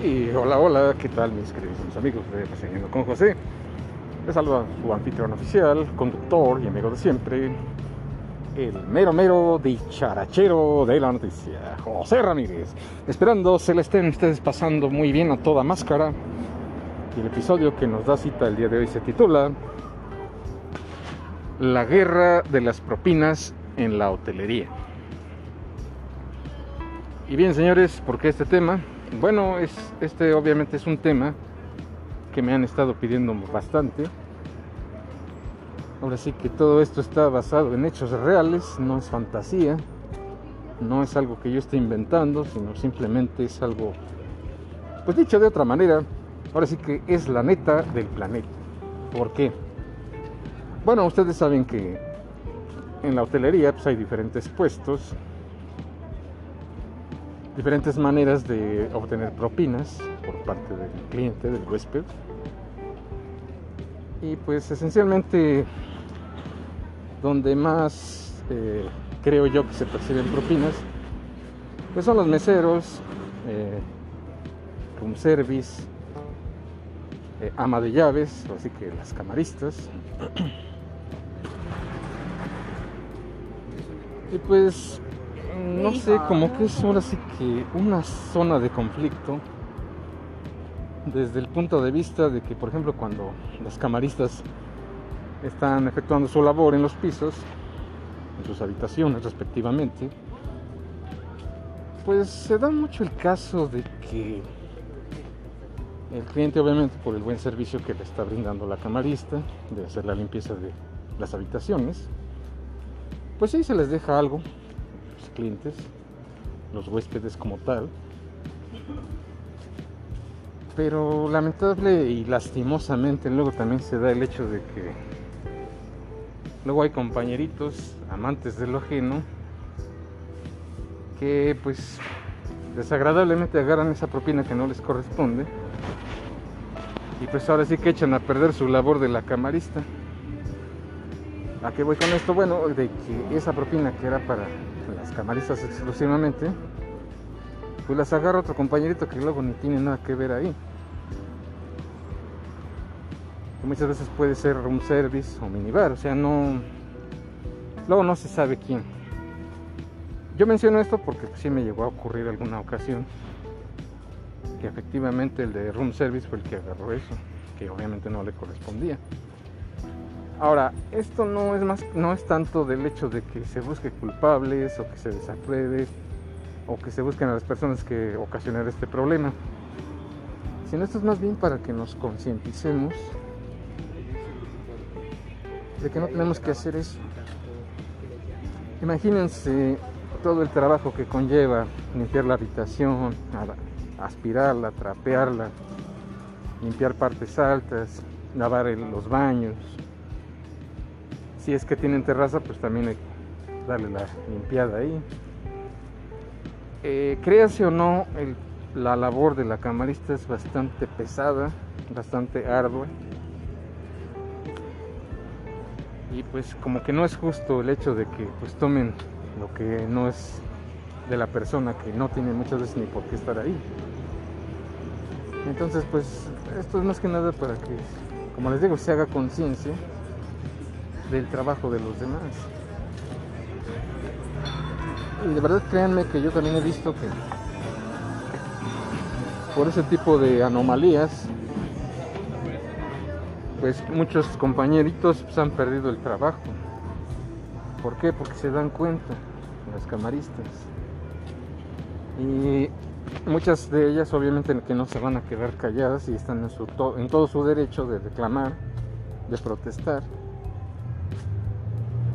Sí, hola, hola, ¿qué tal mis queridos amigos de Reseñando con José? Les saluda su anfitrión oficial, conductor y amigo de siempre, el mero mero dicharachero de la noticia, José Ramírez. Esperando se le estén ustedes pasando muy bien a toda máscara. Y el episodio que nos da cita el día de hoy se titula La guerra de las propinas en la hotelería. Y bien, señores, ¿por qué este tema? Bueno, es, este obviamente es un tema que me han estado pidiendo bastante. Ahora sí que todo esto está basado en hechos reales, no es fantasía, no es algo que yo esté inventando, sino simplemente es algo, pues dicho de otra manera, ahora sí que es la neta del planeta. ¿Por qué? Bueno, ustedes saben que en la hotelería pues, hay diferentes puestos, diferentes maneras de obtener propinas por parte del cliente, del huésped. Y pues esencialmente donde más eh, creo yo que se perciben propinas, pues son los meseros, eh, room service, eh, ama de llaves, así que las camaristas. y pues no sé, como que es ahora sí que una zona de conflicto desde el punto de vista de que, por ejemplo, cuando los camaristas están efectuando su labor en los pisos, en sus habitaciones respectivamente, pues se da mucho el caso de que el cliente, obviamente, por el buen servicio que le está brindando la camarista, de hacer la limpieza de las habitaciones, pues sí se les deja algo, clientes, los huéspedes como tal. Pero lamentable y lastimosamente luego también se da el hecho de que luego hay compañeritos, amantes de lo ajeno, que pues desagradablemente agarran esa propina que no les corresponde y pues ahora sí que echan a perder su labor de la camarista. ¿A qué voy con esto? Bueno, de que esa propina que era para las camaristas exclusivamente, pues las agarra otro compañerito que luego ni tiene nada que ver ahí. muchas veces puede ser un service o minibar, o sea, no. Luego no se sabe quién. Yo menciono esto porque pues, sí me llegó a ocurrir alguna ocasión que efectivamente el de room service fue el que agarró eso, que obviamente no le correspondía. Ahora, esto no es más, no es tanto del hecho de que se busque culpables o que se desapruebe o que se busquen a las personas que ocasionaron este problema, sino esto es más bien para que nos concienticemos de que no tenemos que hacer eso. Imagínense todo el trabajo que conlleva limpiar la habitación, aspirarla, trapearla, limpiar partes altas, lavar los baños, si es que tienen terraza, pues también hay que darle la limpiada ahí. Eh, créase o no, la labor de la camarista es bastante pesada, bastante ardua. Y pues como que no es justo el hecho de que pues tomen lo que no es de la persona que no tiene muchas veces ni por qué estar ahí. Entonces pues esto es más que nada para que, como les digo, se haga conciencia del trabajo de los demás. Y de verdad créanme que yo también he visto que por ese tipo de anomalías, pues muchos compañeritos pues, han perdido el trabajo. ¿Por qué? Porque se dan cuenta las camaristas. Y muchas de ellas obviamente que no se van a quedar calladas y están en, su en todo su derecho de reclamar, de protestar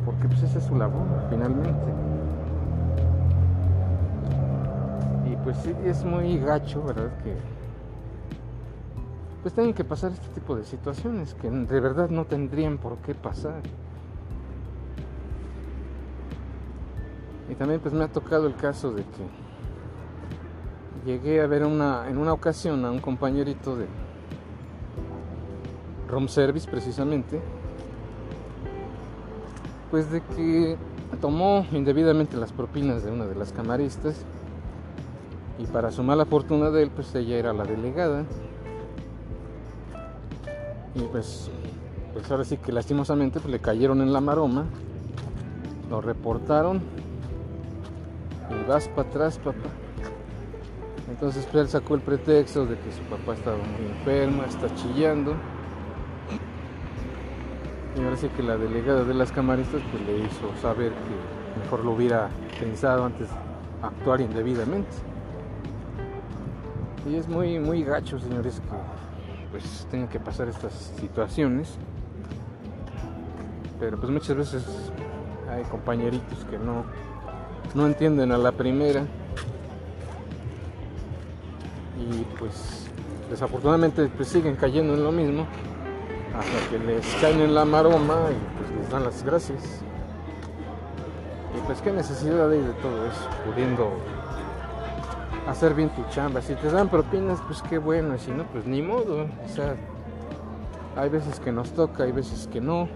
porque pues esa es su labor finalmente. Y pues sí, es muy gacho, ¿verdad? Que pues tienen que pasar este tipo de situaciones que de verdad no tendrían por qué pasar. Y también pues me ha tocado el caso de que llegué a ver una, en una ocasión a un compañerito de room service precisamente pues de que tomó indebidamente las propinas de una de las camaristas Y para su mala fortuna de él, pues ella era la delegada. Y pues, pues ahora sí que lastimosamente pues, le cayeron en la maroma. Lo reportaron. Y vas para atrás, papá. Entonces pues, él sacó el pretexto de que su papá estaba muy enfermo, está chillando. Y ahora sí que la delegada de las camaristas pues le hizo saber que mejor lo hubiera pensado antes actuar indebidamente. Y es muy, muy gacho, señores, que pues tengan que pasar estas situaciones. Pero pues muchas veces hay compañeritos que no, no entienden a la primera. Y pues desafortunadamente pues siguen cayendo en lo mismo hasta que les caen en la maroma y pues les dan las gracias. Y pues qué necesidad hay de todo eso, pudiendo hacer bien tu chamba. Si te dan propinas, pues qué bueno, si no, pues ni modo. O sea, hay veces que nos toca, hay veces que no.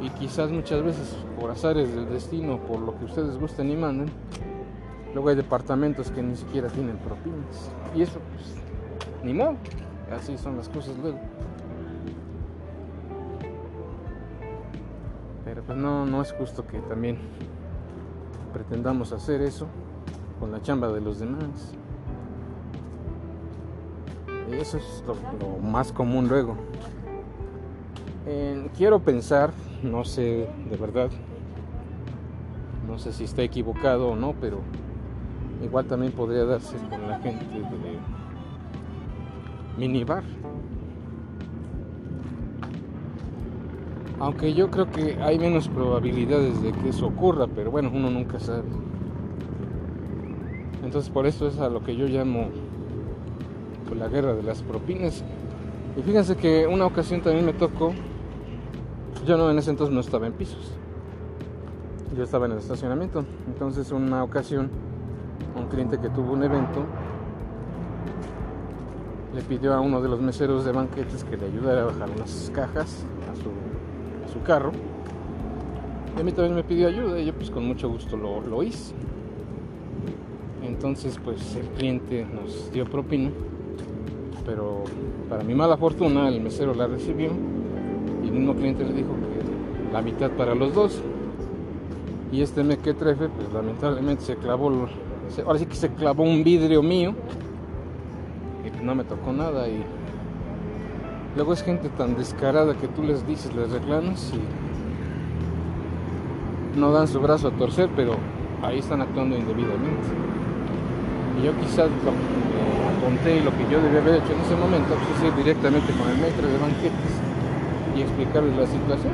Y quizás muchas veces por azares del destino, por lo que ustedes gusten y manden, luego hay departamentos que ni siquiera tienen propinas. Y eso, pues, ni modo. Así son las cosas luego. Pues no, no es justo que también pretendamos hacer eso con la chamba de los demás. Y eso es lo, más común luego. quiero pensar, no sé de verdad, no sé si está equivocado o no, pero igual también podría darse con la gente de minibar. Aunque yo creo que hay menos probabilidades de que eso ocurra, pero bueno, uno nunca sabe. Entonces por eso es a lo que yo llamo pues, la guerra de las propinas. Y fíjense que una ocasión también me tocó, yo no en ese entonces no estaba en pisos, yo estaba en el estacionamiento. Entonces una ocasión, un cliente que tuvo un evento, le pidió a uno de los meseros de banquetes que le ayudara a bajar unas cajas a su su carro. Y a mí también me pidió ayuda y yo pues con mucho gusto lo, lo hice. Entonces pues el cliente nos dio propina, pero para mi mala fortuna el mesero la recibió y el mismo cliente le dijo que la mitad para los dos. Y este mequetrefe pues lamentablemente se clavó, ahora sí que se clavó un vidrio mío y no me tocó nada y Luego es gente tan descarada que tú les dices, les reclamas y no dan su brazo a torcer, pero ahí están actuando indebidamente. Y yo quizás lo que apunté y lo que yo debía haber hecho en ese momento pues, es ir directamente con el maestro de banquetes y explicarles la situación.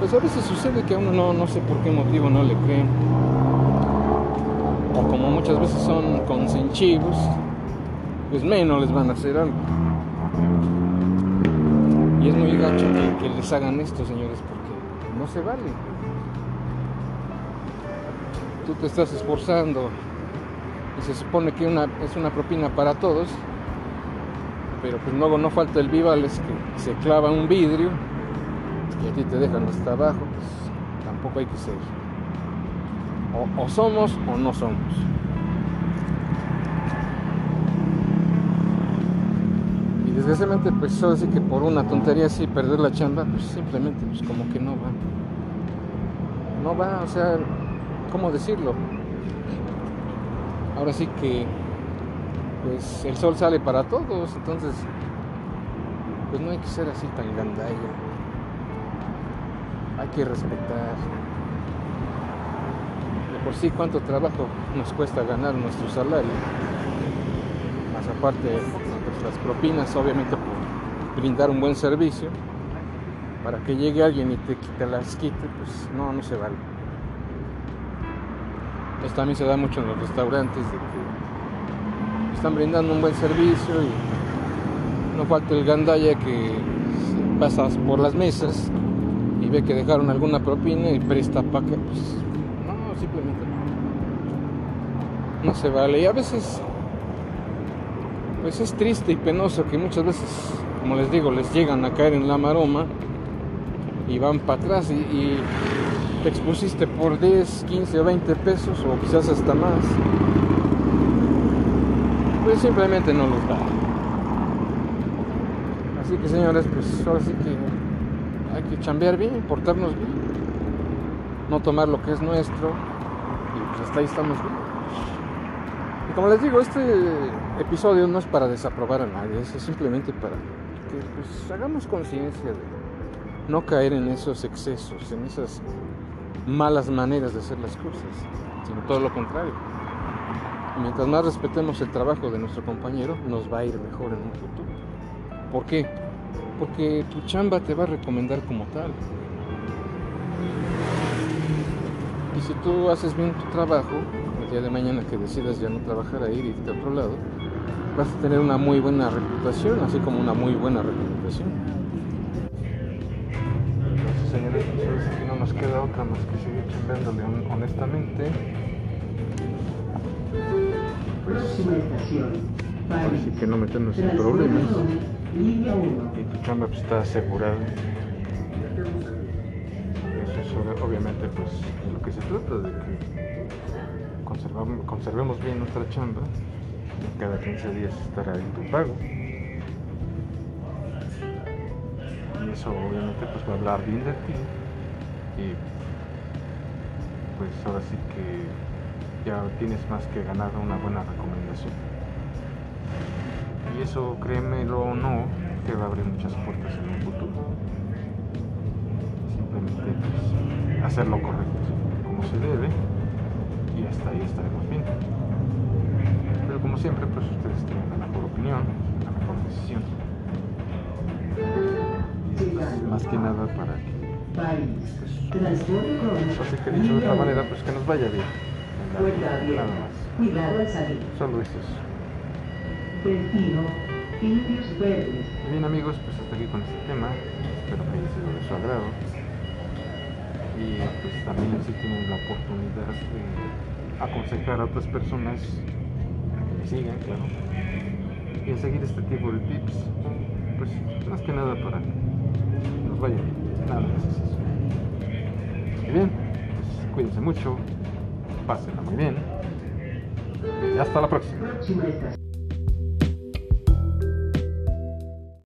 Pues a veces sucede que a uno no, no sé por qué motivo no le creen. O como muchas veces son consenchivos, pues menos les van a hacer algo. Y es muy gacho que, les hagan esto, señores, porque no se vale. Tú te estás esforzando y se supone que es una propina para todos, pero pues luego no falta el vival, es que se clava un vidrio y a ti te dejan hasta abajo, pues tampoco hay que ser. o somos o no somos. Desgraciadamente pues así que por una tontería así perder la chamba, pues simplemente pues como que no va. No va, o sea, ¿cómo decirlo? Ahora sí que pues el sol sale para todos, entonces pues no hay que ser así tan gandalla. Hay que respetar. De por sí cuánto trabajo nos cuesta ganar nuestro salario. Más aparte las propinas obviamente por brindar un buen servicio. Para que llegue alguien y te, te las quite pues no no se vale. Esto también se da mucho en los restaurantes de que están brindando un buen servicio y no falta el gandaya que pasas por las mesas y ve que dejaron alguna propina y presta para que pues no simplemente no se vale. Y a veces pues es triste y penoso que muchas veces, como les digo, les llegan a caer en la maroma y van para atrás y, te expusiste por 10, 15 o 20 pesos o quizás hasta más, pues simplemente no los da. Así que señores, pues ahora sí que hay que chambear bien, portarnos bien, no tomar lo que es nuestro y pues hasta ahí estamos bien. Y como les digo, este episodio no es para desaprobar a nadie, es simplemente para que pues, hagamos conciencia de no caer en esos excesos, en esas malas maneras de hacer las cosas, sino todo lo contrario. Mientras más respetemos el trabajo de nuestro compañero, nos va a ir mejor en un futuro. ¿Por qué? Porque tu chamba te va a recomendar como tal. Y si tú haces bien tu trabajo, día de mañana que decidas ya no trabajar ahí y irte a otro lado, vas a tener una muy buena reputación, así como una muy buena recomendación. Entonces, señores, pues aquí no nos queda otra más que seguir chambeándole honestamente. Próxima estación. Así que no meternos en problemas. zona, Línea 1. Y tu chamba pues, está asegurada. Eso es obvi- obviamente pues de lo que se trata, de que conservemos bien nuestra chamba. Cada 15 días estará en tu pago. Y eso obviamente pues va a hablar bien de ti. Y pues ahora sí que ya tienes más que ganar una buena recomendación. Y eso, créemelo o no, te va a abrir muchas puertas en un futuro. Simplemente pues, hacer correcto, como se debe, hasta ahí estaremos bien. Pero como siempre, pues ustedes tienen la mejor opinión, la mejor decisión. Más que nada para que, pues, así que dicho de otra manera, 1. pues que nos vaya bien. Nada más. Cuidado al salir. Solo eso es. Destino. Indios verdes. Bien amigos, pues hasta aquí con este tema. Espero que haya sido de su agrado. Y pues también si tienen la oportunidad de aconsejar a otras personas a que me sigan, claro. Y a seguir este tipo de tips. Pues más que nada para que nos vaya bien. Nada más es eso. Y bien, pues cuídense mucho. Pásenla muy bien. Y hasta la próxima.